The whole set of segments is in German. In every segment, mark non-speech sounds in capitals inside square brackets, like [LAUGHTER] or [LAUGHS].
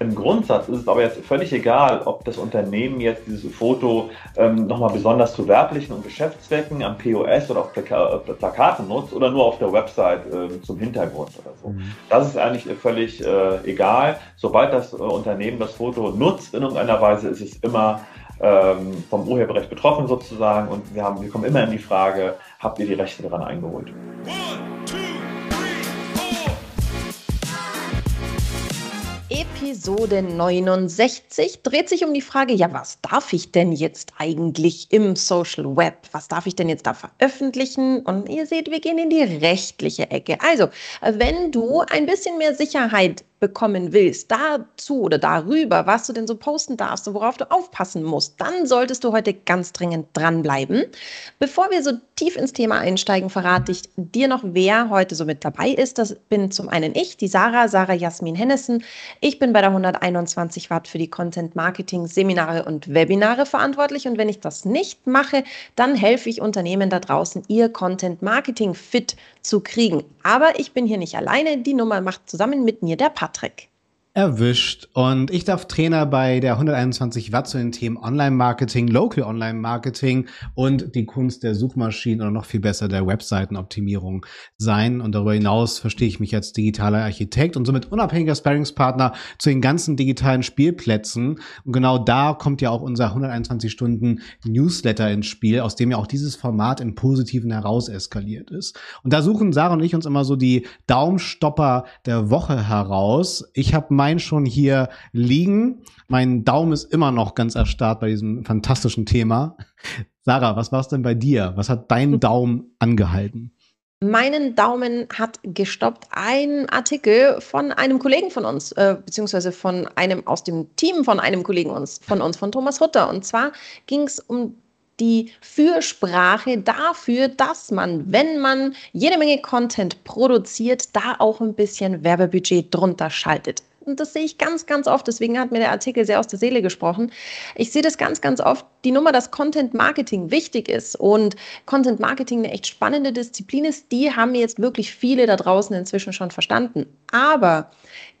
Im Grundsatz ist es aber jetzt völlig egal, ob das Unternehmen jetzt dieses Foto ähm, nochmal besonders zu werblichen und Geschäftszwecken am POS oder auf Plaka äh, Plakaten nutzt oder nur auf der Website äh, zum Hintergrund oder so. Mhm. Das ist eigentlich völlig äh, egal. Sobald das äh, Unternehmen das Foto nutzt in irgendeiner Weise, ist es immer ähm, vom Urheberrecht betroffen sozusagen und wir, haben, wir kommen immer in die Frage, habt ihr die Rechte daran eingeholt? One, Episode 69 dreht sich um die Frage, ja, was darf ich denn jetzt eigentlich im Social Web? Was darf ich denn jetzt da veröffentlichen? Und ihr seht, wir gehen in die rechtliche Ecke. Also, wenn du ein bisschen mehr Sicherheit bekommen willst, dazu oder darüber, was du denn so posten darfst und worauf du aufpassen musst, dann solltest du heute ganz dringend dranbleiben. Bevor wir so tief ins Thema einsteigen, verrate ich dir noch, wer heute so mit dabei ist. Das bin zum einen ich, die Sarah, Sarah Jasmin Hennessen. Ich bin bei der 121 Watt für die Content Marketing Seminare und Webinare verantwortlich und wenn ich das nicht mache, dann helfe ich Unternehmen da draußen, ihr Content Marketing fit zu kriegen. Aber ich bin hier nicht alleine. Die Nummer macht zusammen mit mir der Patrick erwischt. Und ich darf Trainer bei der 121 Watt zu den Themen Online-Marketing, Local Online-Marketing und die Kunst der Suchmaschinen oder noch viel besser der Webseitenoptimierung sein. Und darüber hinaus verstehe ich mich als digitaler Architekt und somit unabhängiger Sparringspartner zu den ganzen digitalen Spielplätzen. Und genau da kommt ja auch unser 121 Stunden Newsletter ins Spiel, aus dem ja auch dieses Format im Positiven heraus eskaliert ist. Und da suchen Sarah und ich uns immer so die Daumenstopper der Woche heraus. Ich habe mein schon hier liegen. Mein Daumen ist immer noch ganz erstarrt bei diesem fantastischen Thema. Sarah, was war es denn bei dir? Was hat dein [LAUGHS] Daumen angehalten? Meinen Daumen hat gestoppt ein Artikel von einem Kollegen von uns, äh, beziehungsweise von einem aus dem Team von einem Kollegen uns, von uns, von Thomas Hutter. Und zwar ging es um die Fürsprache dafür, dass man, wenn man jede Menge Content produziert, da auch ein bisschen Werbebudget drunter schaltet. Und das sehe ich ganz, ganz oft. Deswegen hat mir der Artikel sehr aus der Seele gesprochen. Ich sehe das ganz, ganz oft. Die Nummer, dass Content Marketing wichtig ist und Content Marketing eine echt spannende Disziplin ist, die haben jetzt wirklich viele da draußen inzwischen schon verstanden. Aber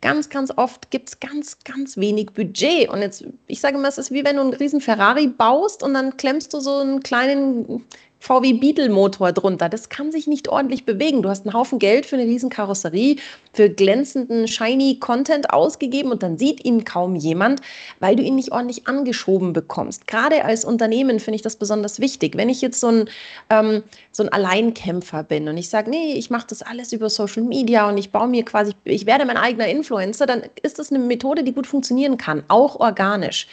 ganz, ganz oft gibt es ganz, ganz wenig Budget. Und jetzt, ich sage mal, es ist wie wenn du einen riesen Ferrari baust und dann klemmst du so einen kleinen VW Beetle Motor drunter. Das kann sich nicht ordentlich bewegen. Du hast einen Haufen Geld für eine riesen Karosserie, für glänzenden, shiny Content ausgegeben und dann sieht ihn kaum jemand, weil du ihn nicht ordentlich angeschoben bekommst. Gerade als Unternehmen finde ich das besonders wichtig. Wenn ich jetzt so ein, ähm, so ein Alleinkämpfer bin und ich sage, nee, ich mache das alles über Social Media und ich baue mir quasi, ich werde mein eigener Influencer, dann ist das eine Methode, die gut funktionieren kann, auch organisch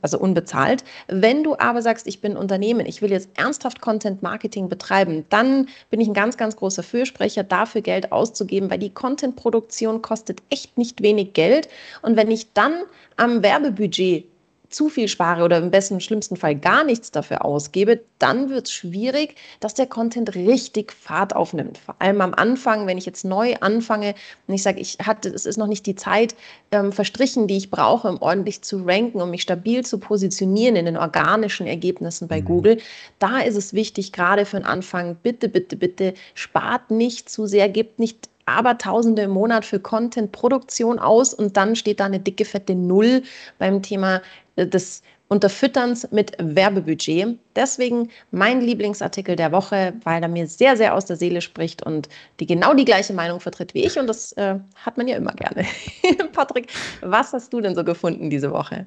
also unbezahlt. Wenn du aber sagst, ich bin Unternehmen, ich will jetzt ernsthaft Content Marketing betreiben, dann bin ich ein ganz, ganz großer Fürsprecher, dafür Geld auszugeben, weil die Content-Produktion kostet echt nicht wenig Geld. Und wenn ich dann am Werbebudget zu viel spare oder im besten, schlimmsten Fall gar nichts dafür ausgebe, dann wird es schwierig, dass der Content richtig Fahrt aufnimmt. Vor allem am Anfang, wenn ich jetzt neu anfange und ich sage, ich hatte, es ist noch nicht die Zeit ähm, verstrichen, die ich brauche, um ordentlich zu ranken, um mich stabil zu positionieren in den organischen Ergebnissen bei mhm. Google. Da ist es wichtig, gerade für den Anfang, bitte, bitte, bitte, spart nicht zu sehr, gebt nicht aber Tausende im Monat für Content-Produktion aus und dann steht da eine dicke, fette Null beim Thema des Unterfütterns mit Werbebudget. Deswegen mein Lieblingsartikel der Woche, weil er mir sehr, sehr aus der Seele spricht und die genau die gleiche Meinung vertritt wie ich. Und das äh, hat man ja immer gerne. [LAUGHS] Patrick, was hast du denn so gefunden diese Woche?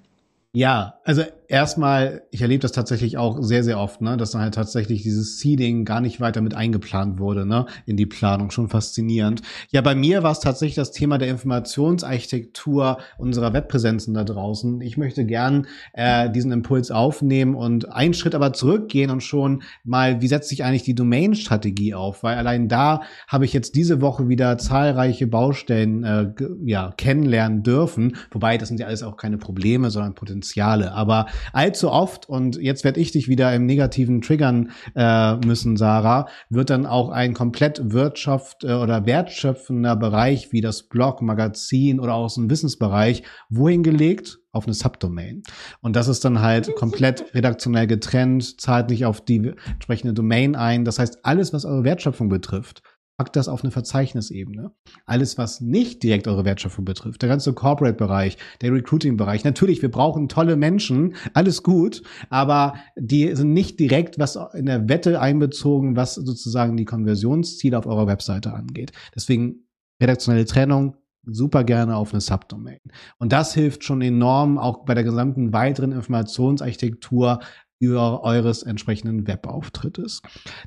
Ja, also erstmal, ich erlebe das tatsächlich auch sehr, sehr oft, ne, dass dann halt tatsächlich dieses Seeding gar nicht weiter mit eingeplant wurde, ne, in die Planung. Schon faszinierend. Ja, bei mir war es tatsächlich das Thema der Informationsarchitektur unserer Webpräsenzen da draußen. Ich möchte gern äh, diesen Impuls aufnehmen und einen Schritt aber zurückgehen und schon mal, wie setzt sich eigentlich die Domain-Strategie auf? Weil allein da habe ich jetzt diese Woche wieder zahlreiche Baustellen äh, ja, kennenlernen dürfen. Wobei, das sind ja alles auch keine Probleme, sondern Potenzial Potenziale. Aber allzu oft, und jetzt werde ich dich wieder im Negativen triggern äh, müssen, Sarah, wird dann auch ein komplett Wirtschaft äh, oder wertschöpfender Bereich wie das Blog, Magazin oder auch so ein Wissensbereich wohin gelegt? auf eine Subdomain. Und das ist dann halt komplett [LAUGHS] redaktionell getrennt, zahlt nicht auf die entsprechende Domain ein. Das heißt, alles, was eure Wertschöpfung betrifft, packt das auf eine Verzeichnisebene. Alles, was nicht direkt eure Wertschöpfung betrifft, der ganze Corporate-Bereich, der Recruiting-Bereich. Natürlich, wir brauchen tolle Menschen, alles gut, aber die sind nicht direkt was in der Wette einbezogen, was sozusagen die Konversionsziele auf eurer Webseite angeht. Deswegen redaktionelle Trennung, super gerne auf eine Subdomain. Und das hilft schon enorm, auch bei der gesamten weiteren Informationsarchitektur über eures entsprechenden Webauftrittes.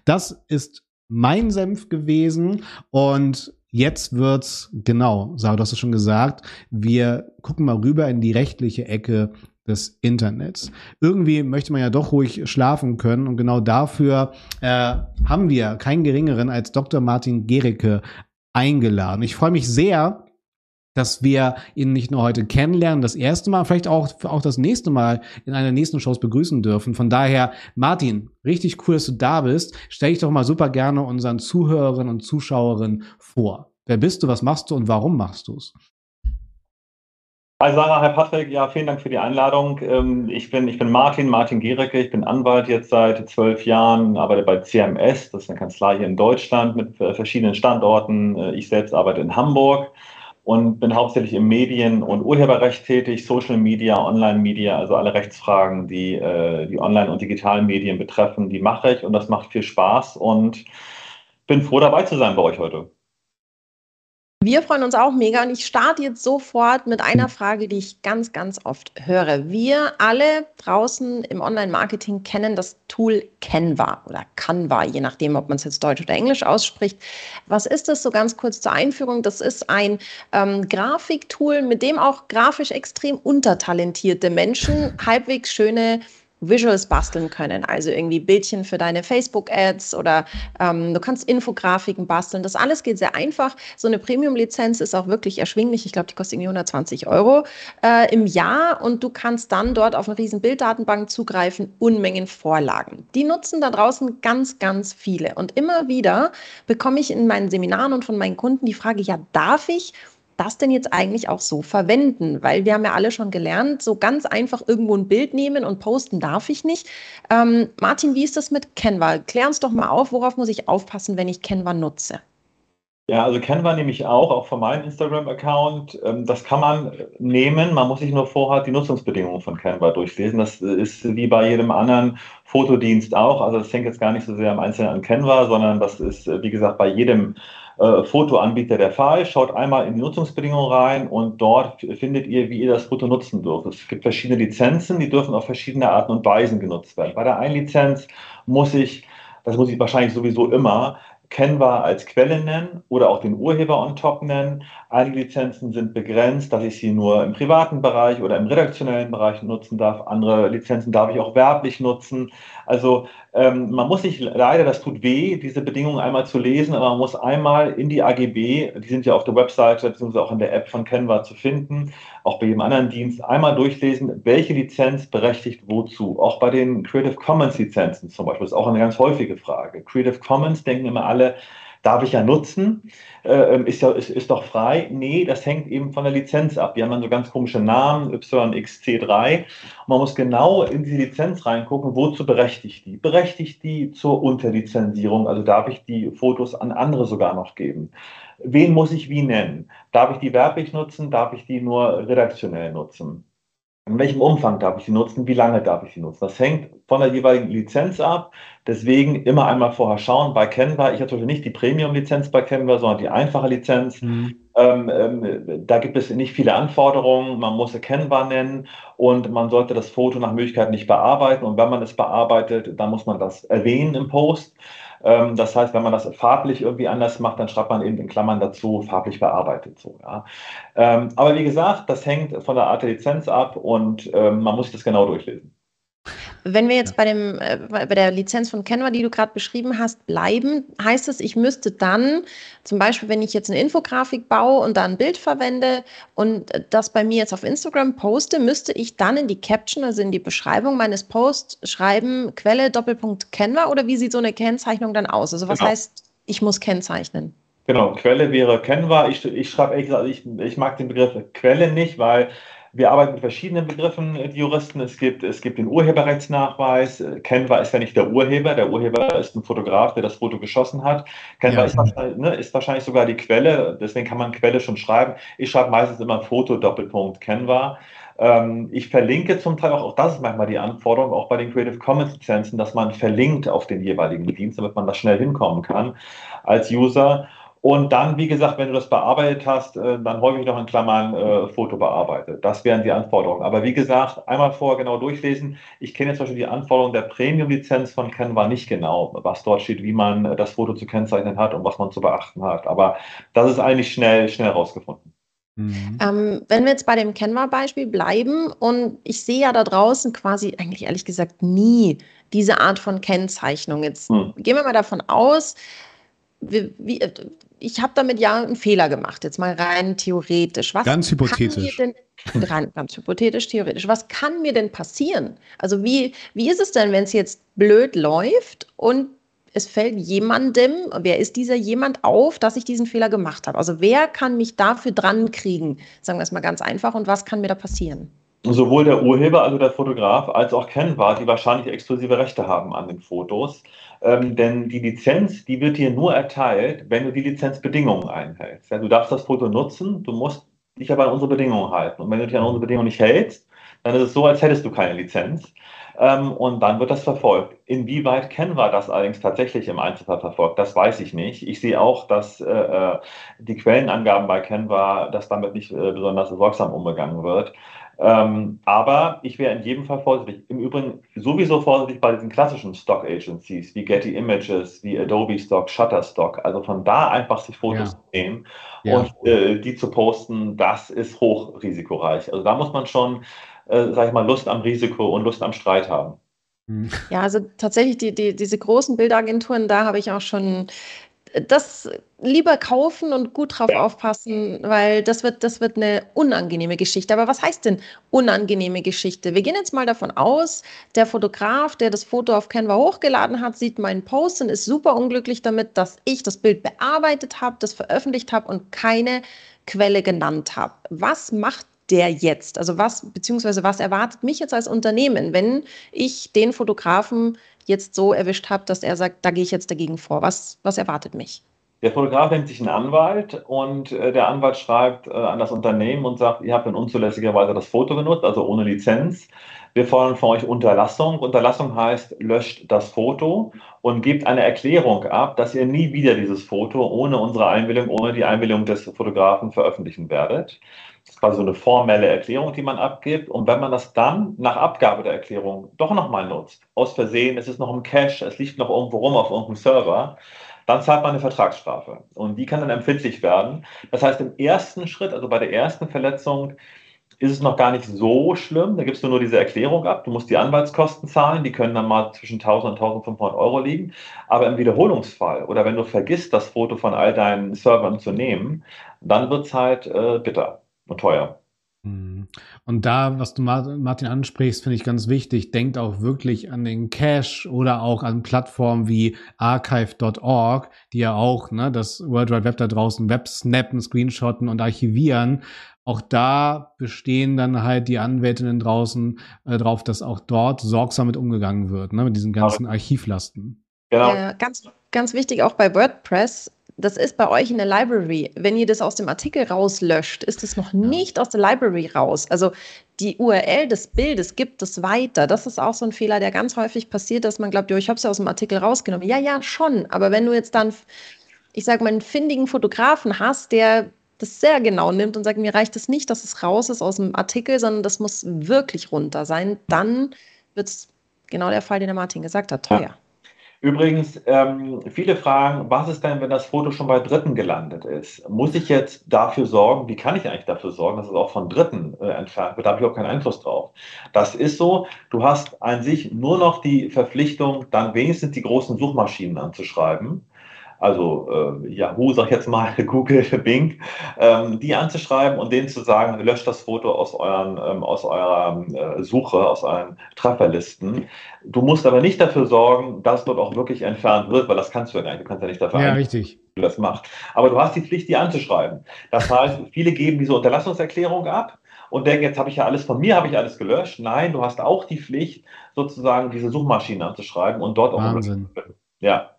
Das ist mein Senf gewesen und jetzt wird's genau, Sarah, du hast es schon gesagt, wir gucken mal rüber in die rechtliche Ecke des Internets. Irgendwie möchte man ja doch ruhig schlafen können und genau dafür äh, haben wir keinen geringeren als Dr. Martin Gericke eingeladen. Ich freue mich sehr, dass wir ihn nicht nur heute kennenlernen, das erste Mal, vielleicht auch, auch das nächste Mal in einer nächsten Shows begrüßen dürfen. Von daher, Martin, richtig cool, dass du da bist. Stell dich doch mal super gerne unseren Zuhörerinnen und Zuschauerinnen vor. Wer bist du, was machst du und warum machst du es? Hi Sarah, hi Patrick, ja, vielen Dank für die Einladung. Ähm, ich bin, ich bin Martin, Martin Gierecke, ich bin Anwalt jetzt seit zwölf Jahren, arbeite bei CMS, das ist eine Kanzlei hier in Deutschland mit verschiedenen Standorten. Äh, ich selbst arbeite in Hamburg und bin hauptsächlich im Medien- und Urheberrecht tätig, Social Media, Online-Media, also alle Rechtsfragen, die äh, die Online- und digitalen Medien betreffen, die mache ich und das macht viel Spaß und bin froh dabei zu sein bei euch heute. Wir freuen uns auch mega und ich starte jetzt sofort mit einer Frage, die ich ganz, ganz oft höre. Wir alle draußen im Online-Marketing kennen das Tool Canva oder Canva, je nachdem, ob man es jetzt Deutsch oder Englisch ausspricht. Was ist das so ganz kurz zur Einführung? Das ist ein ähm, Grafiktool, mit dem auch grafisch extrem untertalentierte Menschen halbwegs schöne Visuals basteln können, also irgendwie Bildchen für deine Facebook-Ads oder ähm, du kannst Infografiken basteln. Das alles geht sehr einfach. So eine Premium-Lizenz ist auch wirklich erschwinglich. Ich glaube, die kostet irgendwie 120 Euro äh, im Jahr und du kannst dann dort auf eine riesen Bilddatenbank zugreifen, Unmengen Vorlagen. Die nutzen da draußen ganz, ganz viele und immer wieder bekomme ich in meinen Seminaren und von meinen Kunden die Frage, ja, darf ich das denn jetzt eigentlich auch so verwenden? Weil wir haben ja alle schon gelernt, so ganz einfach irgendwo ein Bild nehmen und posten darf ich nicht. Ähm, Martin, wie ist das mit Canva? Klär uns doch mal auf, worauf muss ich aufpassen, wenn ich Canva nutze? Ja, also Canva nehme ich auch, auch von meinem Instagram-Account. Ähm, das kann man nehmen, man muss sich nur vorher die Nutzungsbedingungen von Canva durchlesen. Das ist wie bei jedem anderen Fotodienst auch. Also das hängt jetzt gar nicht so sehr am Einzelnen an Canva, sondern das ist, wie gesagt, bei jedem äh, Fotoanbieter der Fall. Schaut einmal in die Nutzungsbedingungen rein und dort findet ihr, wie ihr das Foto nutzen dürft. Es gibt verschiedene Lizenzen, die dürfen auf verschiedene Arten und Weisen genutzt werden. Bei der einen Lizenz muss ich, das muss ich wahrscheinlich sowieso immer, Canva als Quelle nennen oder auch den Urheber on top nennen. Einige Lizenzen sind begrenzt, dass ich sie nur im privaten Bereich oder im redaktionellen Bereich nutzen darf. Andere Lizenzen darf ich auch werblich nutzen. Also ähm, man muss sich leider, das tut weh, diese Bedingungen einmal zu lesen, aber man muss einmal in die AGB, die sind ja auf der Webseite bzw. auch in der App von Canva zu finden, auch bei jedem anderen Dienst, einmal durchlesen, welche Lizenz berechtigt wozu. Auch bei den Creative Commons Lizenzen zum Beispiel, ist auch eine ganz häufige Frage. Creative Commons denken immer alle, darf ich ja nutzen, äh, ähm, ist, ja, ist, ist doch frei. Nee, das hängt eben von der Lizenz ab. Die haben dann so ganz komische Namen, YXC3. Und man muss genau in diese Lizenz reingucken, wozu berechtigt die? Berechtigt die zur Unterlizenzierung? Also darf ich die Fotos an andere sogar noch geben? Wen muss ich wie nennen? Darf ich die werblich nutzen? Darf ich die nur redaktionell nutzen? In welchem Umfang darf ich sie nutzen? Wie lange darf ich sie nutzen? Das hängt von der jeweiligen Lizenz ab. Deswegen immer einmal vorher schauen. Bei Canva, ich hatte nicht die Premium-Lizenz bei Canva, sondern die einfache Lizenz. Mhm. Ähm, ähm, da gibt es nicht viele Anforderungen. Man muss Canva nennen und man sollte das Foto nach Möglichkeit nicht bearbeiten. Und wenn man es bearbeitet, dann muss man das erwähnen im Post. Ähm, das heißt, wenn man das farblich irgendwie anders macht, dann schreibt man eben in Klammern dazu, farblich bearbeitet. So, ja. Ähm, aber wie gesagt, das hängt von der Art der Lizenz ab und ähm, man muss das genau durchlesen. Wenn wir jetzt bei, dem, äh, bei der Lizenz von Canva, die du gerade beschrieben hast, bleiben, heißt es, ich müsste dann, zum Beispiel, wenn ich jetzt eine Infografik baue und da ein Bild verwende und das bei mir jetzt auf Instagram poste, müsste ich dann in die Caption, also in die Beschreibung meines Posts schreiben, Quelle Doppelpunkt Canva oder wie sieht so eine Kennzeichnung dann aus? Also was genau. heißt, ich muss kennzeichnen? Genau, Quelle wäre Canva. Ich, ich schreibe ehrlich gesagt, ich, ich mag den Begriff Quelle nicht, weil Wir arbeiten mit verschiedenen Begriffen, äh, die Juristen. Es gibt, es gibt den Urheberrechtsnachweis. Canva ist ja nicht der Urheber. Der Urheber ist ein Fotograf, der das Foto geschossen hat. Canva ja. ist, wahrscheinlich, ne, ist, wahrscheinlich, sogar die Quelle. Deswegen kann man Quelle schon schreiben. Ich schreibe meistens immer Foto Doppelpunkt Canva. Ähm, ich verlinke zum Teil auch, auch das ist manchmal die Anforderung, auch bei den Creative Commons Lizenzen, dass man verlinkt auf den jeweiligen Dienst, damit man da schnell hinkommen kann als User. Und dann, wie gesagt, wenn du das bearbeitet hast, äh, dann häufig noch in Klammern äh, Foto bearbeitet. Das wären die Anforderungen. Aber wie gesagt, einmal vorher genau durchlesen. Ich kenne jetzt zum Beispiel die Anforderungen der Premium-Lizenz von Canva nicht genau, was dort steht, wie man das Foto zu kennzeichnen hat und was man zu beachten hat. Aber das ist eigentlich schnell, schnell rausgefunden. Mhm. Ähm, wenn wir jetzt bei dem Canva-Beispiel bleiben und ich sehe ja da draußen quasi eigentlich ehrlich gesagt nie diese Art von Kennzeichnung. Jetzt mhm. gehen wir mal davon aus, wie, wie, ich habe damit ja einen Fehler gemacht, jetzt mal rein theoretisch. Was ganz hypothetisch. Denn, rein, ganz hypothetisch, theoretisch. Was kann mir denn passieren? Also wie, wie ist es denn, wenn es jetzt blöd läuft und es fällt jemandem, wer ist dieser jemand auf, dass ich diesen Fehler gemacht habe? Also wer kann mich dafür dran kriegen? Sagen wir es mal ganz einfach. Und was kann mir da passieren? Sowohl der Urheber, also der Fotograf, als auch Canva, die wahrscheinlich exklusive Rechte haben an den Fotos. Ähm, denn die Lizenz, die wird dir nur erteilt, wenn du die Lizenzbedingungen einhältst. Ja, du darfst das Foto nutzen, du musst dich aber an unsere Bedingungen halten. Und wenn du dich an unsere Bedingungen nicht hältst, dann ist es so, als hättest du keine Lizenz. Ähm, und dann wird das verfolgt. Inwieweit Canva das allerdings tatsächlich im Einzelfall verfolgt, das weiß ich nicht. Ich sehe auch, dass äh, äh die Quellenangaben bei Canva, dass damit nicht äh, besonders sorgsam umgegangen wird. Ähm, aber ich wäre in jedem Fall vorsichtig. Im Übrigen sowieso vorsichtig bei diesen klassischen Stock Agencies wie Getty Images, wie Adobe Stock, Shutterstock. Also von da einfach sich Fotos ja. zu nehmen ja. und äh, die zu posten, das ist hochrisikoreich. Also da muss man schon, äh, sag ich mal, Lust am Risiko und Lust am Streit haben. Mhm. Ja, also tatsächlich die, die, diese großen Bildagenturen, da habe ich auch schon das lieber kaufen und gut drauf ja. aufpassen, weil das wird, das wird eine unangenehme Geschichte. Aber was heißt denn unangenehme Geschichte? Wir gehen jetzt mal davon aus, der Fotograf, der das Foto auf Canva hochgeladen hat, sieht meinen Post und ist super unglücklich damit, dass ich das Bild bearbeitet habe, das veröffentlicht habe und keine Quelle genannt habe. Was macht der jetzt? Also was, beziehungsweise was erwartet mich jetzt als Unternehmen, wenn ich den Fotografen jetzt so erwischt habe, dass er sagt, da gehe ich jetzt dagegen vor? Was, was erwartet mich? Der Fotograf nennt sich einen Anwalt und äh, der Anwalt schreibt äh, an das Unternehmen und sagt, ihr habt in unzulässiger Weise das Foto benutzt, also ohne Lizenz. Wir fordern von euch Unterlassung. Unterlassung heißt, löscht das Foto und gebt eine Erklärung ab, dass ihr nie wieder dieses Foto ohne unsere Einwilligung, ohne die Einwilligung des Fotografen veröffentlichen werdet. Das ist quasi so eine formelle Erklärung, die man abgibt. Und wenn man das dann nach Abgabe der Erklärung doch nochmal nutzt, aus Versehen, es ist noch im Cache, es liegt noch irgendwo rum auf irgendeinem Server, dann zahlt man eine Vertragsstrafe. Und die kann dann empfindlich werden. Das heißt, im ersten Schritt, also bei der ersten Verletzung, ist es noch gar nicht so schlimm. Da gibst du nur diese Erklärung ab. Du musst die Anwaltskosten zahlen. Die können dann mal zwischen 1000 und 1500 Euro liegen. Aber im Wiederholungsfall oder wenn du vergisst, das Foto von all deinen Servern zu nehmen, dann wird es halt äh, bitter und teuer. Mhm. Und da, was du Martin ansprichst, finde ich ganz wichtig. Denkt auch wirklich an den Cache oder auch an Plattformen wie archive.org, die ja auch ne, das World Wide Web da draußen Web snappen, screenshotten und archivieren. Auch da bestehen dann halt die Anwältinnen draußen äh, drauf, dass auch dort sorgsam mit umgegangen wird, ne, mit diesen ganzen Archivlasten. Genau. Ja, ganz, ganz wichtig auch bei WordPress das ist bei euch in der Library. Wenn ihr das aus dem Artikel rauslöscht, ist es noch nicht aus der Library raus. Also die URL des Bildes gibt es weiter. Das ist auch so ein Fehler, der ganz häufig passiert, dass man glaubt, jo, ich habe es ja aus dem Artikel rausgenommen. Ja, ja, schon. Aber wenn du jetzt dann, ich sage mal, einen findigen Fotografen hast, der das sehr genau nimmt und sagt, mir reicht es nicht, dass es raus ist aus dem Artikel, sondern das muss wirklich runter sein, dann wird es genau der Fall, den der Martin gesagt hat, teuer. Ja. Übrigens, ähm, viele fragen, was ist denn, wenn das Foto schon bei Dritten gelandet ist? Muss ich jetzt dafür sorgen, wie kann ich eigentlich dafür sorgen, dass es auch von Dritten äh, entfernt wird? Da habe ich auch keinen Einfluss drauf. Das ist so, du hast an sich nur noch die Verpflichtung, dann wenigstens die großen Suchmaschinen anzuschreiben also äh, Yahoo, sag ich jetzt mal, [LAUGHS] Google, Bing, ähm, die anzuschreiben und denen zu sagen, löscht das Foto aus, euren, ähm, aus eurer äh, Suche, aus euren Trefferlisten. Du musst aber nicht dafür sorgen, dass dort auch wirklich entfernt wird, weil das kannst du ja nicht. Du kannst ja nicht dafür ja, richtig. du das machst. Aber du hast die Pflicht, die anzuschreiben. Das heißt, viele geben diese Unterlassungserklärung ab und denken, jetzt habe ich ja alles von mir, habe ich alles gelöscht. Nein, du hast auch die Pflicht, sozusagen diese Suchmaschine anzuschreiben und dort Wahnsinn. auch. Ja.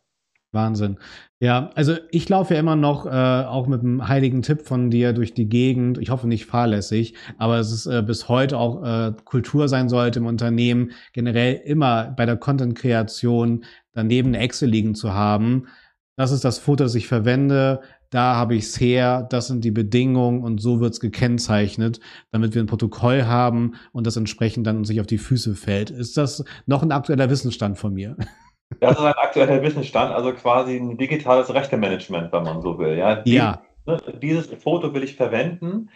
Wahnsinn. Ja, also ich laufe ja immer noch äh, auch mit einem heiligen Tipp von dir durch die Gegend. Ich hoffe nicht fahrlässig, aber es ist äh, bis heute auch äh, Kultur sein sollte im Unternehmen, generell immer bei der Content-Kreation daneben eine Excel liegen zu haben. Das ist das Foto, das ich verwende. Da habe ich es her. Das sind die Bedingungen und so wird es gekennzeichnet, damit wir ein Protokoll haben und das entsprechend dann uns nicht auf die Füße fällt. Ist das noch ein aktueller Wissensstand von mir? Das ist ein aktueller Wissensstand, also quasi ein digitales Rechtemanagement, wenn man so will. Ja, ja. Ne, dieses Foto will ich verwenden.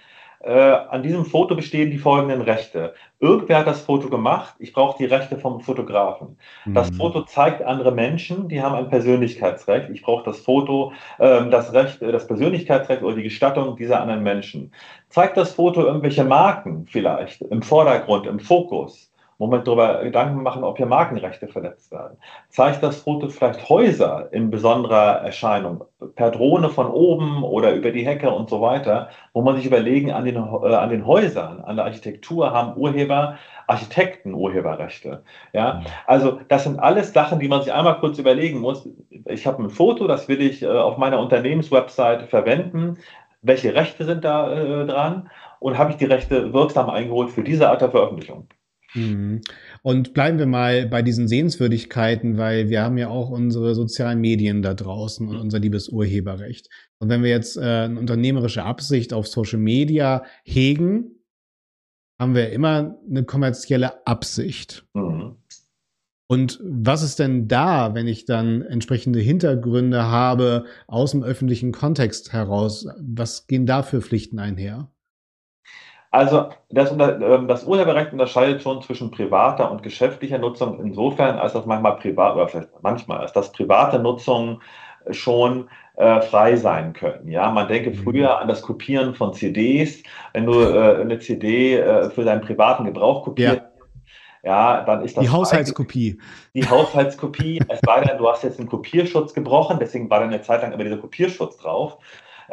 Äh, an diesem Foto bestehen die folgenden Rechte. Irgendwer hat das Foto gemacht, ich brauche die Rechte vom Fotografen. Mhm. Das Foto zeigt andere Menschen, die haben ein Persönlichkeitsrecht. Ich brauche das Foto, äh, das Recht, äh, das Persönlichkeitsrecht oder die Gestattung dieser anderen Menschen. Zeigt das Foto irgendwelche Marken vielleicht im Vordergrund, im Fokus? Moment darüber Gedanken machen, ob hier Markenrechte verletzt werden. Zeigt das Foto vielleicht Häuser in besonderer Erscheinung, per Drohne von oben oder über die Hecke und so weiter, wo man sich überlegen, an den, äh, an den Häusern, an der Architektur haben Urheber, Architekten Urheberrechte. Ja, mhm. also das sind alles Sachen, die man sich einmal kurz überlegen muss. Ich habe ein Foto, das will ich äh, auf meiner Unternehmenswebsite verwenden. Welche Rechte sind da äh, dran? Und habe ich die Rechte wirksam eingeholt für diese Art der Veröffentlichung? Mhm. Und bleiben wir mal bei diesen Sehenswürdigkeiten, weil wir haben ja auch unsere sozialen Medien da draußen und unser liebes Urheberrecht. Und wenn wir jetzt äh, eine unternehmerische Absicht auf Social Media hegen, haben wir immer eine kommerzielle Absicht. Mhm. Und was ist denn da, wenn ich dann entsprechende Hintergründe habe aus dem öffentlichen Kontext heraus? Was gehen da für Pflichten einher? Also das, ähm, das, Urheberrecht unterscheidet schon zwischen privater und geschäftlicher Nutzung insofern, als das manchmal privat oder vielleicht manchmal, als das private Nutzungen schon äh, frei sein können. Ja, man denke mhm. früher an das Kopieren von CDs. Wenn du äh, eine CD äh, für deinen privaten Gebrauch kopierst, ja. ja. dann ist das die Haushaltskopie. Die Haushaltskopie. es sei denn, du hast jetzt einen Kopierschutz gebrochen, deswegen war da eine Zeit lang immer dieser Kopierschutz drauf.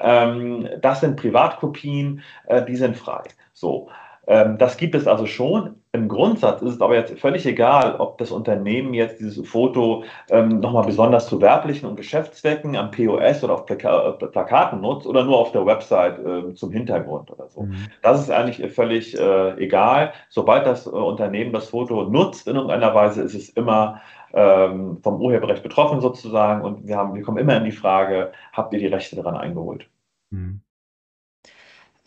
Ähm, das sind Privatkopien, äh, die sind frei. So. Ähm, das gibt es also schon. Im Grundsatz ist es aber jetzt völlig egal, ob das Unternehmen jetzt dieses Foto ähm, nochmal besonders zu werblichen und Geschäftszwecken am POS oder auf Plaka äh, Plakaten nutzt oder nur auf der Website äh, zum Hintergrund oder so. Mhm. Das ist eigentlich völlig äh, egal. Sobald das äh, Unternehmen das Foto nutzt in irgendeiner Weise, ist es immer ähm, vom Urheberrecht betroffen sozusagen und wir, haben, wir kommen immer in die Frage, habt ihr die Rechte daran eingeholt? Mhm.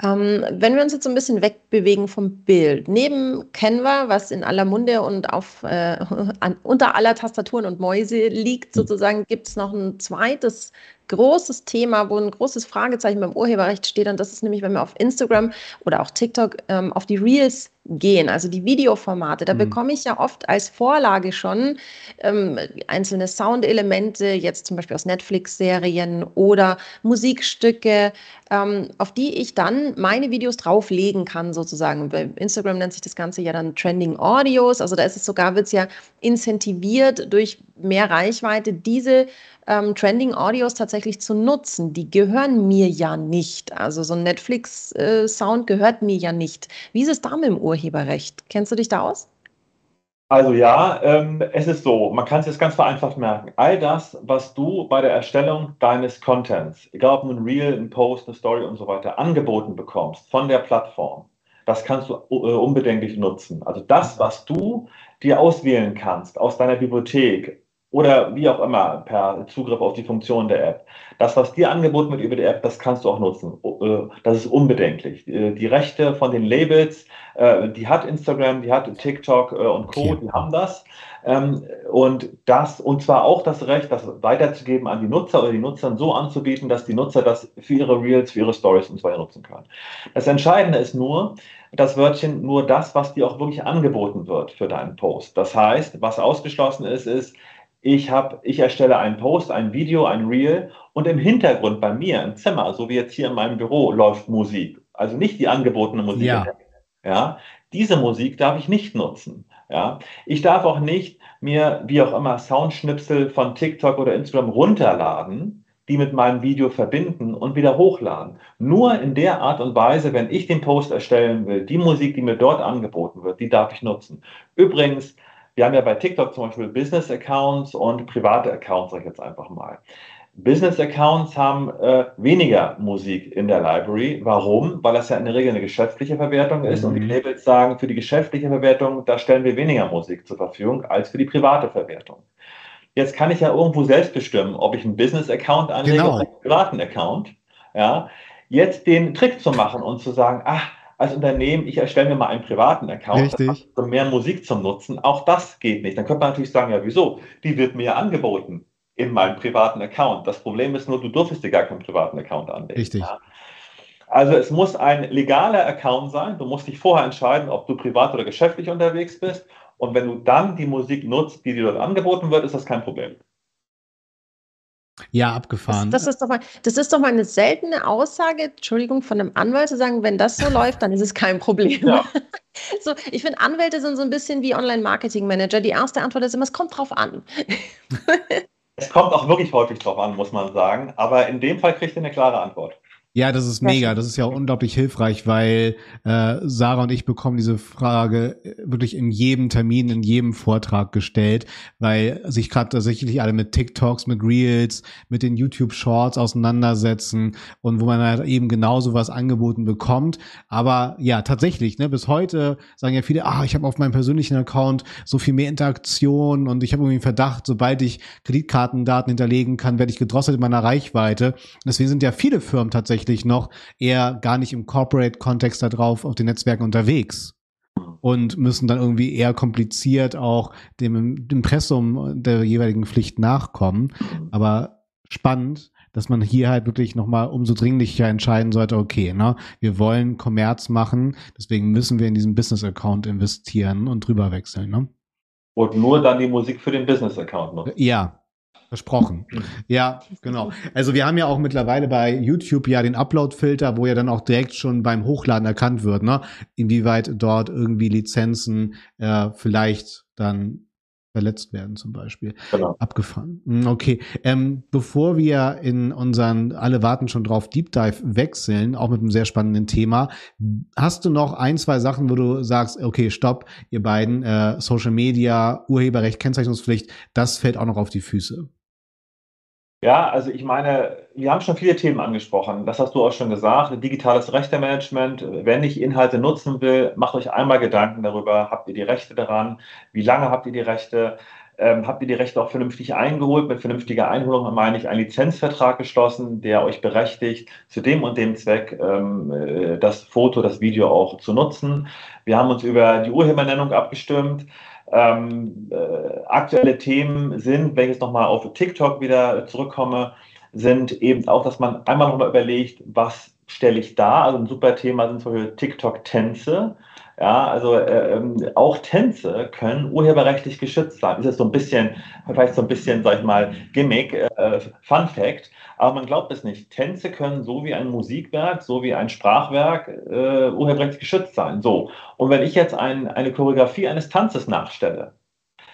Ähm, wenn wir uns jetzt so ein bisschen wegbewegen vom Bild, neben Canva, was in aller Munde und auf, äh, [LAUGHS] an, unter aller Tastaturen und Mäuse liegt, hm. sozusagen, gibt es noch ein zweites großes Thema, wo ein großes Fragezeichen beim Urheberrecht steht. Und das ist nämlich, wenn wir auf Instagram oder auch TikTok ähm, auf die Reels gehen, also die Videoformate. Da mhm. bekomme ich ja oft als Vorlage schon ähm, einzelne Soundelemente, jetzt zum Beispiel aus Netflix-Serien oder Musikstücke, ähm, auf die ich dann meine Videos drauflegen kann, sozusagen. Bei Instagram nennt sich das Ganze ja dann Trending Audios. Also da ist es sogar, wird es ja incentiviert durch mehr Reichweite, diese ähm, Trending Audios tatsächlich zu nutzen. Die gehören mir ja nicht. Also so ein Netflix-Sound äh, gehört mir ja nicht. Wie ist es da mit dem Urheberrecht? Kennst du dich da aus? Also ja, ähm, es ist so, man kann es jetzt ganz vereinfacht merken. All das, was du bei der Erstellung deines Contents, egal ob ein Reel, ein Post, eine Story und so weiter, angeboten bekommst von der Plattform, das kannst du äh, unbedenklich nutzen. Also das, was du dir auswählen kannst aus deiner Bibliothek, oder wie auch immer per Zugriff auf die Funktion der App. Das, was dir angeboten wird über die App, das kannst du auch nutzen. Äh, das ist unbedenklich. Äh, die Rechte von den Labels, äh, die hat Instagram, die hat TikTok und Co., okay. die haben das. Ähm, und das, und zwar auch das Recht, das weiterzugeben an die Nutzer oder die Nutzern so anzubieten, dass die Nutzer das für ihre Reels, für ihre Stories und so weiter nutzen können. Das Entscheidende ist nur, das Wörtchen nur das, was dir auch wirklich angeboten wird für deinen Post. Das heißt, was ausgeschlossen ist, ist, ich, hab, ich erstelle einen Post, ein Video, ein Reel und im Hintergrund bei mir im Zimmer, so wie jetzt hier in meinem Büro, läuft Musik. Also nicht die angebotene Musik. Ja. ja. Diese Musik darf ich nicht nutzen. Ja. Ich darf auch nicht mir, wie auch immer, Soundschnipsel von TikTok oder Instagram runterladen, die mit meinem Video verbinden und wieder hochladen. Nur in der Art und Weise, wenn ich den Post erstellen will, die Musik, die mir dort angeboten wird, die darf ich nutzen. Übrigens, wir haben ja bei TikTok zum Beispiel Business-Accounts und private Accounts, sage ich jetzt einfach mal. Business-Accounts haben äh, weniger Musik in der Library. Warum? Weil das ja in der Regel eine geschäftliche Verwertung ist mhm. und die mhm. Labels sagen, für die geschäftliche Verwertung, da stellen wir weniger Musik zur Verfügung als für die private Verwertung. Jetzt kann ich ja irgendwo selbst bestimmen, ob ich einen Business-Account anlege genau. oder einen privaten Account. Ja, jetzt den Trick zu machen und zu sagen, ach, als Unternehmen, ich erstelle mir mal einen privaten Account, Richtig. um mehr Musik zum Nutzen. Auch das geht nicht. Dann könnte man natürlich sagen, ja, wieso? Die wird mir ja angeboten in meinem privaten Account. Das Problem ist nur, du durftest dir gar keinen privaten Account anlegen. Richtig. Ja? Also es muss ein legaler Account sein. Du musst dich vorher entscheiden, ob du privat oder geschäftlich unterwegs bist. Und wenn du dann die Musik nutzt, die dir dort angeboten wird, ist das kein Problem. Ja, abgefahren. Das, das, ist doch mal, das ist doch mal eine seltene Aussage, Entschuldigung, von einem Anwalt zu sagen, wenn das so läuft, dann ist es kein Problem. Ja. [LAUGHS] So, ich finde, Anwälte sind so ein bisschen wie Online-Marketing-Manager. Die erste Antwort ist immer, es kommt drauf an. Es kommt auch wirklich häufig drauf an, muss man sagen. Aber in dem Fall kriegt ihr eine klare Antwort. Ja, das ist mega. Das ist ja unglaublich hilfreich, weil äh, Sarah und ich bekommen diese Frage äh, wirklich in jedem Termin, in jedem Vortrag gestellt, weil sich gerade tatsächlich alle mit TikToks, mit Reels, mit den YouTube Shorts auseinandersetzen und wo man halt eben genau sowas angeboten bekommt. Aber ja, tatsächlich, ne, bis heute sagen ja viele, ah, ich habe auf meinem persönlichen Account so viel mehr Interaktion und ich habe irgendwie einen Verdacht, sobald ich Kreditkartendaten hinterlegen kann, werde ich gedrosselt in meiner Reichweite. Deswegen sind ja viele Firmen tatsächlich tatsächlich noch eher gar nicht im Corporate-Kontext da drauf auf den Netzwerken unterwegs und müssen dann irgendwie eher kompliziert auch dem Impressum der jeweiligen Pflicht nachkommen. Aber spannend, dass man hier halt wirklich nochmal umso dringlicher entscheiden sollte, okay, ne, wir wollen Kommerz machen, deswegen müssen wir in diesen Business-Account investieren und drüber wechseln, ne? Und nur dann die Musik für den Business-Account nutzen. Ja, Versprochen. Ja, genau. Also wir haben ja auch mittlerweile bei YouTube ja den Upload-Filter, wo ja dann auch direkt schon beim Hochladen erkannt wird, ne? Inwieweit dort irgendwie Lizenzen äh, vielleicht dann verletzt werden zum Beispiel. Genau. Abgefahren. Hm, okay. Ähm, bevor wir in unseren Alle warten schon drauf Deep Dive wechseln, auch mit einem sehr spannenden Thema, hast du noch ein, zwei Sachen, wo du sagst, okay, stopp, ihr beiden, äh, Social Media, Urheberrecht, Kennzeichnungspflicht, das fällt auch noch auf die Füße. Ja, also ich meine, wir haben schon viele Themen angesprochen. Das hast du auch schon gesagt. Digitales Rechtemanagement. Wenn ich Inhalte nutzen will, macht euch einmal Gedanken darüber. Habt ihr die Rechte daran? Wie lange habt ihr die Rechte? Ähm, habt ihr die Rechte auch vernünftig eingeholt? Mit vernünftiger Einholung meine ich einen Lizenzvertrag geschlossen, der euch berechtigt, zu dem und dem Zweck ähm, äh, das Foto, das Video auch zu nutzen. Wir haben uns über die Urhebernennung abgestimmt. Ähm, äh, aktuelle Themen sind, wenn ich jetzt nochmal auf TikTok wieder zurückkomme, sind eben auch, dass man einmal nochmal überlegt, was stelle ich da? Also ein super Thema sind zum Beispiel TikTok-Tänze. Ja, also äh, ähm, auch Tänze können urheberrechtlich geschützt sein. Das ist so ein bisschen, vielleicht so ein bisschen, sag ich mal, Gimmick, äh, Fun Fact. Aber man glaubt es nicht. Tänze können so wie ein Musikwerk, so wie ein Sprachwerk äh, urheberrechtlich geschützt sein. So. Und wenn ich jetzt ein, eine Choreografie eines Tanzes nachstelle,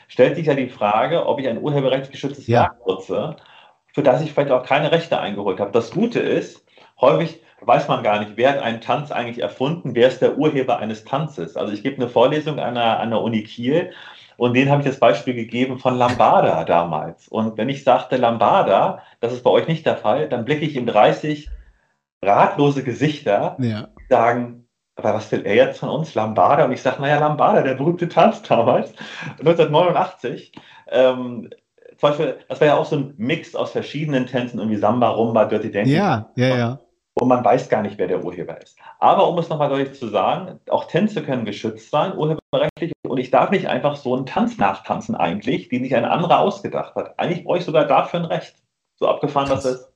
stellt sich ja die Frage, ob ich ein urheberrechtlich geschütztes ja. Werk nutze, für das ich vielleicht auch keine Rechte eingeholt habe. Das Gute ist, häufig weiß man gar nicht, wer hat einen Tanz eigentlich erfunden, wer ist der Urheber eines Tanzes. Also ich gebe eine Vorlesung an der, an der Uni Kiel und denen habe ich das Beispiel gegeben von Lambada damals. Und wenn ich sagte Lambada, das ist bei euch nicht der Fall, dann blicke ich in 30 ratlose Gesichter, ja. sagen, aber was will er jetzt von uns? Lambada? Und ich sage, naja, Lambada, der berühmte Tanz damals, 1989. Ähm, zum Beispiel, das war ja auch so ein Mix aus verschiedenen Tänzen, irgendwie Samba, Rumba, Dirty Dancing. Ja, ja, ja und man weiß gar nicht, wer der Urheber ist. Aber um es nochmal deutlich zu sagen, auch Tänze können geschützt sein, urheberrechtlich, und ich darf nicht einfach so einen Tanz nachtanzen eigentlich, den sich ein anderer ausgedacht hat. Eigentlich brauche ich sogar dafür ein Recht. So abgefahren das ist.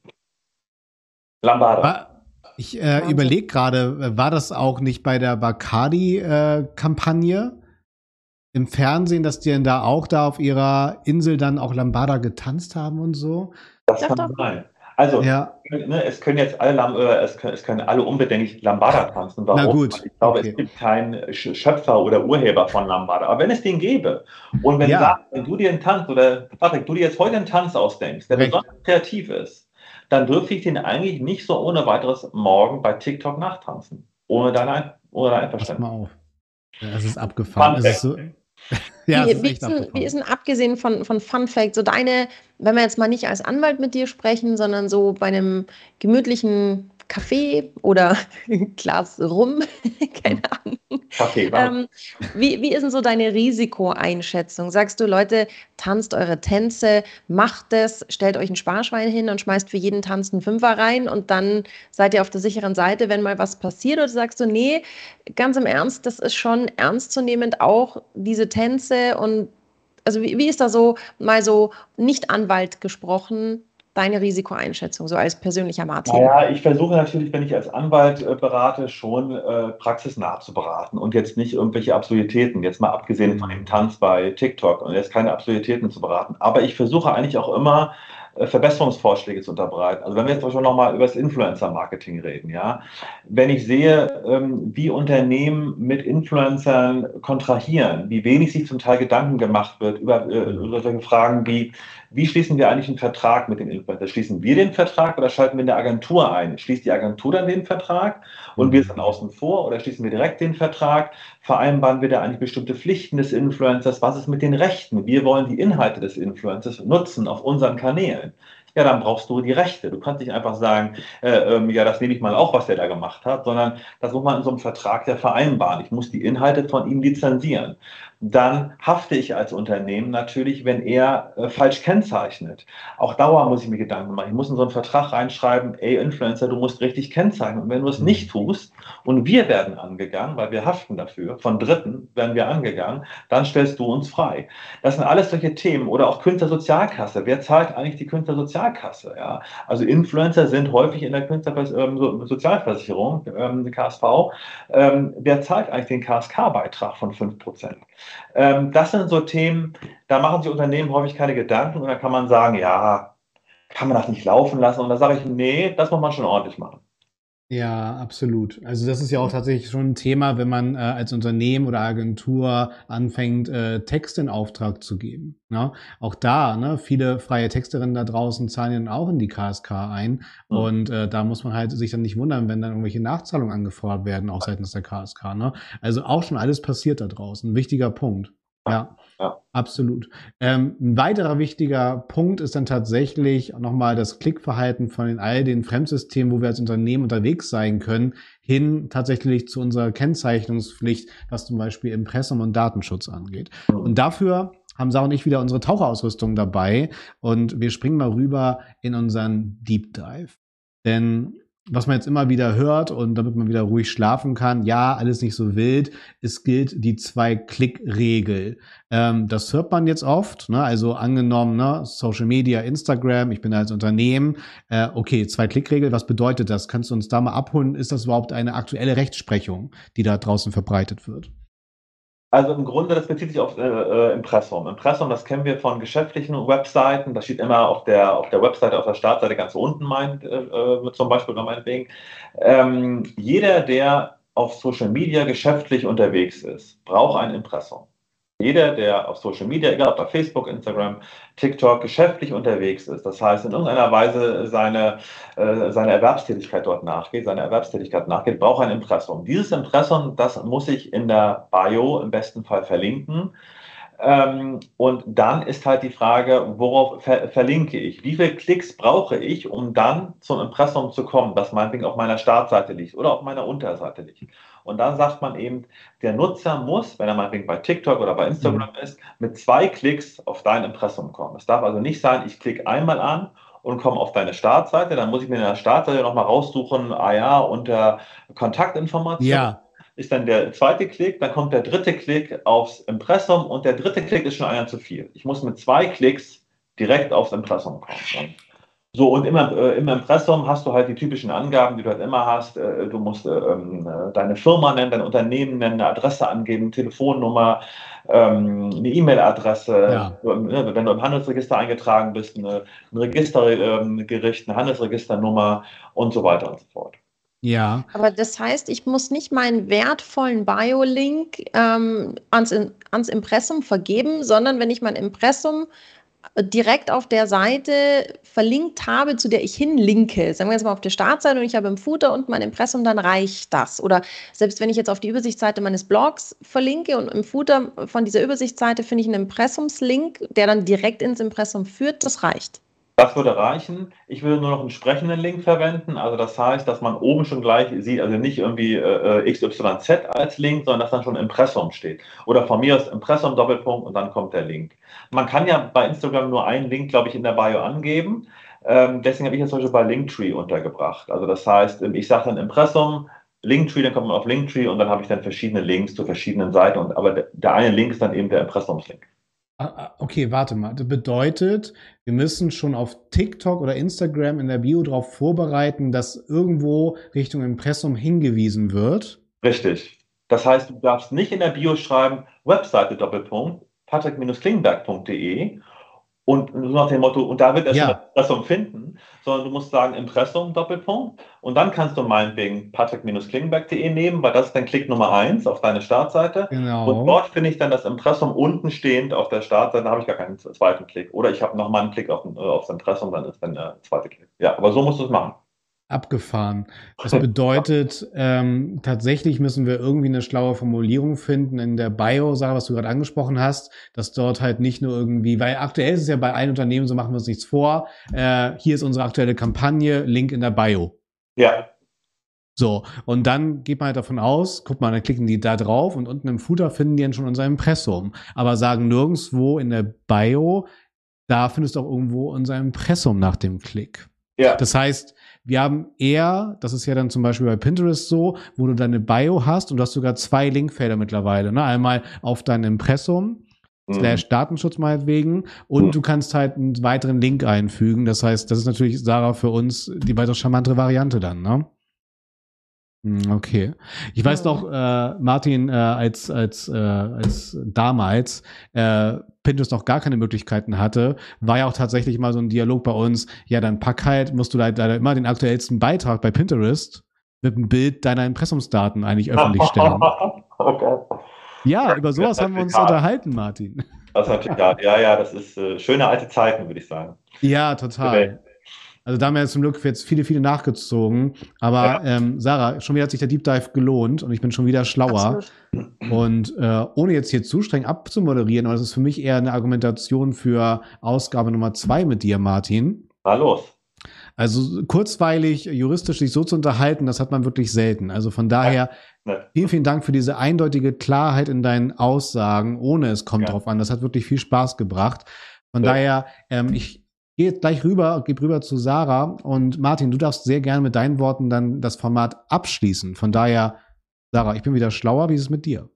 Lambada. Ich äh, überlege gerade, war das auch nicht bei der Bacardi-Kampagne äh, im Fernsehen, dass die denn da auch da auf ihrer Insel dann auch Lambada getanzt haben und so? Das kann sein. Also, ja. ne, es können jetzt alle, äh, es, können, es können alle unbedenklich Lambada tanzen. Warum? Na gut. Ich glaube, okay. es gibt keinen Schöpfer oder Urheber von Lambada. Aber wenn es den gäbe und wenn, ja. sagt, wenn du dir einen Tanz oder Patrick, du dir jetzt heute einen Tanz ausdenkst, der Recht. besonders kreativ ist, dann dürfte ich den eigentlich nicht so ohne weiteres morgen bei TikTok nachtanzen. Ohne dein, ohne dein Einverständnis. Pass mal auf. Ja, das ist abgefahren. Das ist so, [LAUGHS] ja, wie, ist wie, ist denn, wie, ist denn, abgesehen von, von Fun Fact, so deine, wenn wir jetzt mal nicht als Anwalt mit dir sprechen, sondern so bei einem gemütlichen Kaffee oder ein [LAUGHS] Glas Rum, [LAUGHS] keine Ahnung. Kaffee, ähm, wie, wie ist denn so deine Risikoeinschätzung? Sagst du, Leute, tanzt eure Tänze, macht es, stellt euch ein Sparschwein hin und schmeißt für jeden Tanz einen Fünfer rein und dann seid ihr auf der sicheren Seite, wenn mal was passiert? Oder sagst du, nee, ganz im Ernst, das ist schon ernstzunehmend auch diese Tänze und also wie, wie ist da so mal so nicht Anwalt gesprochen, deine Risikoeinschätzung, so als persönlicher Martin? Ja, ich versuche natürlich, wenn ich als Anwalt äh, berate, schon äh, praxisnah zu beraten und jetzt nicht irgendwelche Absurditäten, jetzt mal abgesehen von dem Tanz bei TikTok und jetzt keine Absurditäten zu beraten. Aber ich versuche eigentlich auch immer, Verbesserungsvorschläge zu unterbreiten. Also wenn wir jetzt Beispiel nochmal über das Influencer-Marketing reden, ja, wenn ich sehe, ähm, wie Unternehmen mit Influencern kontrahieren, wie wenig sich zum Teil Gedanken gemacht wird über, äh, über solche Fragen wie, wie schließen wir eigentlich einen Vertrag mit den Influencern? Schließen wir den Vertrag oder schalten wir eine Agentur ein? Schließt die Agentur dann den Vertrag und wir sind außen vor oder schließen wir direkt den Vertrag? Vereinbaren wir da eigentlich bestimmte Pflichten des Influencers? Was ist mit den Rechten? Wir wollen die Inhalte des Influencers nutzen auf unseren Kanälen ja, dann brauchst du die Rechte. Du kannst nicht einfach sagen, äh, ähm, ja, das nehme ich mal auch, was der da gemacht hat, sondern das muss man in so einem Vertrag ja vereinbaren. Ich muss die Inhalte von ihm lizenzieren dann hafte ich als Unternehmen natürlich, wenn er äh, falsch kennzeichnet. Auch Dauer muss ich mir Gedanken machen. Ich muss in so einen Vertrag reinschreiben, ey Influencer, du musst richtig kennzeichnen. Und wenn du es nicht tust und wir werden angegangen, weil wir haften dafür, von Dritten werden wir angegangen, dann stellst du uns frei. Das sind alles solche Themen. Oder auch Künstlersozialkasse. Wer zahlt eigentlich die Künstlersozialkasse? Ja? Also Influencer sind häufig in der Künstlersozialversicherung, ähm, KSV. Ähm, wer zahlt eigentlich den KSK-Beitrag von 5%? Ähm, das sind so Themen, da machen sich Unternehmen häufig keine Gedanken und dann kann man sagen, ja, kann man das nicht laufen lassen? Und da sage ich, nee, das muss man schon ordentlich machen. Ja, absolut. Also das ist ja auch tatsächlich schon ein Thema, wenn man äh, als Unternehmen oder Agentur anfängt, äh, Texte in Auftrag zu geben. Ne? Auch da, ne, viele freie Texterinnen da draußen zahlen ja auch in die KSK ein. Mhm. Und äh, da muss man halt sich dann nicht wundern, wenn dann irgendwelche Nachzahlungen angefordert werden, auch seitens der KSK. Ne? Also auch schon alles passiert da draußen. Ein wichtiger Punkt. Ja. Ja. Absolut. Ähm, ein weiterer wichtiger Punkt ist dann tatsächlich nochmal das Klickverhalten von den, all den Fremdsystemen, wo wir als Unternehmen unterwegs sein können, hin tatsächlich zu unserer Kennzeichnungspflicht, was zum Beispiel Impressum und Datenschutz angeht. Und dafür haben Sarah und ich wieder unsere Taucherausrüstung dabei und wir springen mal rüber in unseren Deep Dive. Denn was man jetzt immer wieder hört und damit man wieder ruhig schlafen kann, ja, alles nicht so wild, es gilt die Zwei-Klick-Regel. Ähm, das hört man jetzt oft, ne? also angenommen, ne? Social Media, Instagram, ich bin als Unternehmen, äh, okay, Zwei-Klick-Regel, was bedeutet das? Kannst du uns da mal abholen? Ist das überhaupt eine aktuelle Rechtsprechung, die da draußen verbreitet wird? Also im Grunde, das bezieht sich auf äh, äh, Impressum. Impressum, das kennen wir von geschäftlichen Webseiten. Das steht immer auf der, auf der Webseite, auf der Startseite ganz unten, meint, äh, äh zum Beispiel oder meinetwegen. Ähm, jeder, der auf Social Media geschäftlich unterwegs ist, braucht ein Impressum. Jeder, der auf Social Media, egal ob bei Facebook, Instagram, TikTok, geschäftlich unterwegs ist, das heißt in irgendeiner Weise seine, äh, seine Erwerbstätigkeit dort nachgeht, seine Erwerbstätigkeit nachgeht, braucht ein Impressum. Dieses Impressum, das muss ich in der Bio im besten Fall verlinken. Ähm, und dann ist halt die Frage, worauf ver verlinke ich? Wie viele Klicks brauche ich, um dann zum Impressum zu kommen, das meinetwegen auf meiner Startseite liegt oder auf meiner Unterseite liegt? Und dann sagt man eben, der Nutzer muss, wenn er meinetwegen bei TikTok oder bei Instagram mhm. ist, mit zwei Klicks auf dein Impressum kommen. Es darf also nicht sein, ich klicke einmal an und komme auf deine Startseite, dann muss ich mir in der Startseite nochmal raussuchen, ah ja, unter Kontaktinformationen. Ja ist dann der zweite Klick, dann kommt der dritte Klick aufs Impressum und der dritte Klick ist schon einer zu viel. Ich muss mit zwei Klicks direkt aufs Impressum kommen. So, und immer, äh, im Impressum hast du halt die typischen Angaben, die du halt immer hast. Äh, du musst äh, ähm, deine Firma nennen, dein Unternehmen nennen, eine Adresse angeben, Telefonnummer, ähm, eine E-Mail-Adresse. Ja. Ne, wenn du im Handelsregister eingetragen bist, eine, ein Registergericht, ähm, eine Handelsregisternummer und so weiter und so fort. Ja. Aber das heißt, ich muss nicht meinen wertvollen Bio-Link ähm, ans, ans Impressum vergeben, sondern wenn ich mein Impressum direkt auf der Seite verlinkt habe, zu der ich hinlinke, sagen wir jetzt mal auf der Startseite und ich habe im Footer und mein Impressum, dann reicht das. Oder selbst wenn ich jetzt auf die Übersichtsseite meines Blogs verlinke und im Footer von dieser Übersichtsseite finde ich einen Impressumslink, der dann direkt ins Impressum führt, das reicht. Das würde reichen. Ich würde nur noch einen sprechenden Link verwenden. Also das heißt, dass man oben schon gleich sieht, also nicht irgendwie äh, XYZ als Link, sondern dass dann schon Impressum steht. Oder von mir aus Impressum Doppelpunkt und dann kommt der Link. Man kann ja bei Instagram nur einen Link, glaube ich, in der Bio angeben. Ähm, deswegen habe ich jetzt zum Beispiel bei Linktree untergebracht. Also das heißt, ich sage dann Impressum, Linktree, dann kommt man auf Linktree und dann habe ich dann verschiedene Links zu verschiedenen Seiten. Und, aber der, der eine Link ist dann eben der Impressumslink. Ah, ah, okay, warte mal. Das bedeutet, wir müssen schon auf TikTok oder Instagram in der Bio darauf vorbereiten, dass irgendwo Richtung Impressum hingewiesen wird. Richtig. Das heißt, du darfst nicht in der Bio schreiben, Webseite Doppelpunkt, patrick-klingberg.de und so nach dem Motto, und da wird er ja. schon Impressum finden, sondern du musst sagen Impressum Doppelpunkt und dann kannst du meinetwegen patrick-klingenberg.de nehmen, weil das ist dein Klick Nummer eins auf deine Startseite. Genau. Und dort finde ich dann das Impressum unten stehend auf der Startseite, dann habe ich gar keinen zweiten Klick. Oder ich habe nochmal einen Klick auf, äh, aufs Impressum, dann ist dann der zweite Klick. Ja, aber so musst du es machen abgefahren. Das [LAUGHS] bedeutet, ähm, tatsächlich müssen wir irgendwie eine schlaue Formulierung finden in der Bio-Sache, was du gerade angesprochen hast, dass dort halt nicht nur irgendwie, weil aktuell ist es ja bei allen Unternehmen, so machen wir uns nichts vor, äh, hier ist unsere aktuelle Kampagne, Link in der Bio. Ja. So, und dann geht man halt davon aus, guck mal, dann klicken die da drauf und unten im Footer finden die dann schon unser Impressum. Aber sagen nirgendwo in der Bio, da findest du auch irgendwo unser Impressum nach dem Klick. Ja. Das heißt, wir haben eher, das ist ja dann zum Beispiel bei Pinterest so, wo du deine Bio hast und du hast sogar zwei Linkfelder mittlerweile. Ne? Einmal auf dein Impressum, mhm. slash Datenschutz meinetwegen und mhm. du kannst halt einen weiteren Link einfügen. Das heißt, das ist natürlich, Sarah, für uns die weitere charmantere Variante dann, ne? Hm, okay. Ich weiß noch, äh, Martin, äh, als, als, äh, als damals äh, Pinterest noch gar keine Möglichkeiten hatte, war ja auch tatsächlich mal so ein Dialog bei uns, ja, dann pack halt, musst du leider immer den aktuellsten Beitrag bei Pinterest mit einem Bild deiner Impressumsdaten eigentlich öffentlich stellen. [LAUGHS] okay. Ja, über sowas haben wir uns unterhalten, Martin. Das ist natürlich, ja, ja, ja, das ist äh, schöne alte Zeiten, würde ich sagen. Ja, total. Also da haben wir zum Glück jetzt viele, viele nachgezogen. Aber ja. ähm, Sarah, schon wieder hat sich der Deep Dive gelohnt und ich bin schon wieder schlauer. Absolut. Und äh, ohne jetzt hier zu streng abzumoderieren, aber das ist für mich eher eine Argumentation für Ausgabe Nummer zwei mit dir, Martin. Na los. Also kurzweilig, juristisch sich so zu unterhalten, das hat man wirklich selten. Also von daher ja. vielen, vielen Dank für diese eindeutige Klarheit in deinen Aussagen, ohne es kommt ja. drauf an. Das hat wirklich viel Spaß gebracht. Von ja. daher, ähm, ich, Geht gleich rüber, gib rüber zu Sarah und Martin, du darfst sehr gerne mit deinen Worten dann das Format abschließen. Von daher, Sarah, ich bin wieder schlauer. Wie ist es mit dir?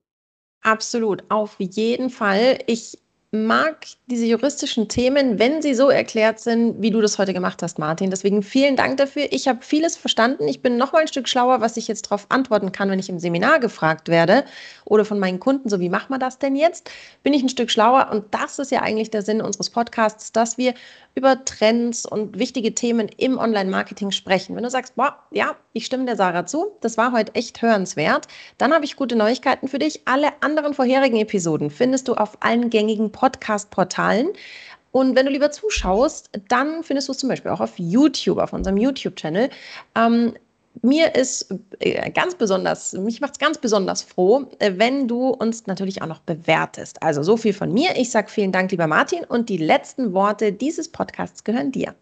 Absolut, auf jeden Fall. Ich mag diese juristischen Themen, wenn sie so erklärt sind, wie du das heute gemacht hast, Martin. Deswegen vielen Dank dafür. Ich habe vieles verstanden. Ich bin noch mal ein Stück schlauer, was ich jetzt darauf antworten kann, wenn ich im Seminar gefragt werde oder von meinen Kunden, so wie machen wir das denn jetzt? Bin ich ein Stück schlauer und das ist ja eigentlich der Sinn unseres Podcasts, dass wir über Trends und wichtige Themen im Online-Marketing sprechen. Wenn du sagst, boah, ja, ich stimme der Sarah zu, das war heute echt hörenswert, dann habe ich gute Neuigkeiten für dich. Alle anderen vorherigen Episoden findest du auf allen gängigen Podcast-Portalen. Und wenn du lieber zuschaust, dann findest du es zum Beispiel auch auf YouTube, auf unserem YouTube-Channel. Ähm, mir ist äh, ganz besonders, mich macht es ganz besonders froh, äh, wenn du uns natürlich auch noch bewertest. Also so viel von mir. Ich sage vielen Dank, lieber Martin. Und die letzten Worte dieses Podcasts gehören dir.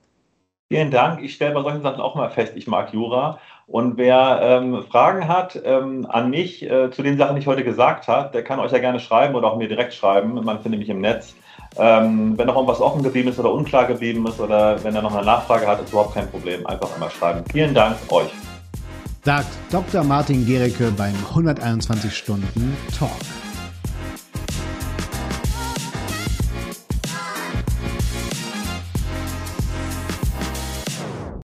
Vielen Dank. Ich stelle bei solchen Sachen auch mal fest, ich mag Jura. Und wer ähm, Fragen hat ähm, an mich äh, zu den Sachen, die ich heute gesagt habe, der kann euch ja gerne schreiben oder auch mir direkt schreiben. Man findet mich im Netz. Ähm, wenn noch irgendwas offen geblieben ist oder unklar geblieben ist oder wenn er noch eine Nachfrage hat, ist überhaupt kein Problem. Einfach einmal schreiben. Vielen Dank euch sagt Dr. Martin Gericke beim 121 Stunden Talk.